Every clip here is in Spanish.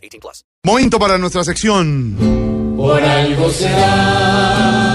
18 plus. Momento para nuestra sección. Por algo será.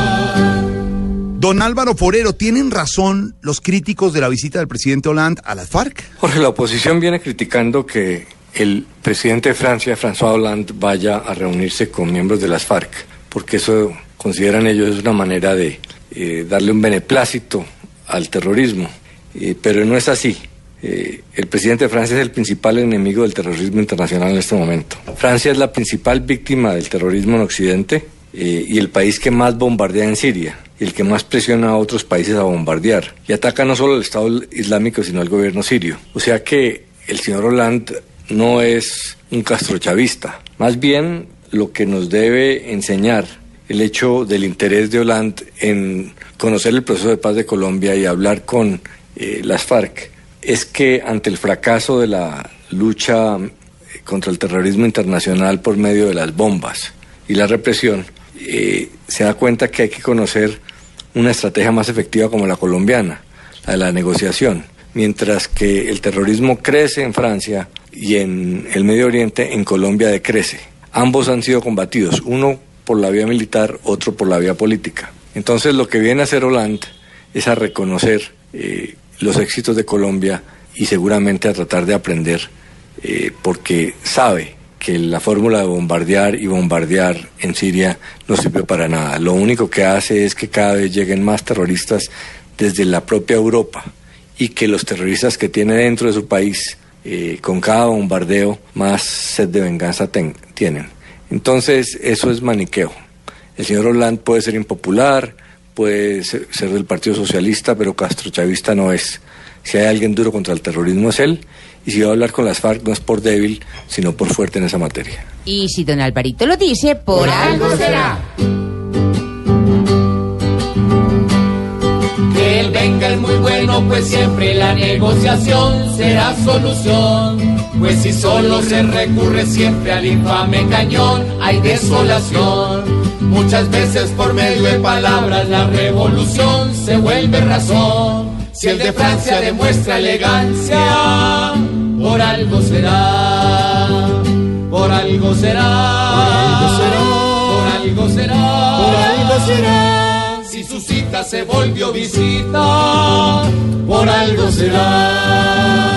Don Álvaro Forero, ¿tienen razón los críticos de la visita del presidente Hollande a las FARC? Jorge, la oposición viene criticando que el presidente de Francia, François Hollande, vaya a reunirse con miembros de las FARC, porque eso consideran ellos es una manera de eh, darle un beneplácito al terrorismo, eh, pero no es así. Eh, el presidente de Francia es el principal enemigo del terrorismo internacional en este momento. Francia es la principal víctima del terrorismo en Occidente y el país que más bombardea en Siria y el que más presiona a otros países a bombardear. Y ataca no solo al Estado Islámico, sino al gobierno sirio. O sea que el señor Hollande no es un castrochavista. Más bien lo que nos debe enseñar el hecho del interés de Hollande en conocer el proceso de paz de Colombia y hablar con eh, las FARC es que ante el fracaso de la lucha contra el terrorismo internacional por medio de las bombas y la represión, eh, se da cuenta que hay que conocer una estrategia más efectiva como la colombiana, la de la negociación. Mientras que el terrorismo crece en Francia y en el Medio Oriente, en Colombia decrece. Ambos han sido combatidos, uno por la vía militar, otro por la vía política. Entonces lo que viene a hacer Hollande es a reconocer eh, los éxitos de Colombia y seguramente a tratar de aprender eh, porque sabe que la fórmula de bombardear y bombardear en Siria no sirve para nada. Lo único que hace es que cada vez lleguen más terroristas desde la propia Europa y que los terroristas que tiene dentro de su país, eh, con cada bombardeo, más sed de venganza tienen. Entonces, eso es maniqueo. El señor Hollande puede ser impopular, puede ser, del Partido Socialista, pero Castro Chavista no es. Si hay alguien duro contra el terrorismo es él, y si va a hablar con las FARC no es por débil, sino por fuerte en esa materia. Y si don Alvarito lo dice, por, por algo será. Bueno, pues siempre la negociación será solución. Pues si solo se recurre siempre al infame cañón, hay desolación. Muchas veces por medio de palabras la revolución se vuelve razón. Si el de Francia demuestra elegancia, por algo será, por algo será, por algo será, por algo será. Si su cita se volvió visita, por algo será.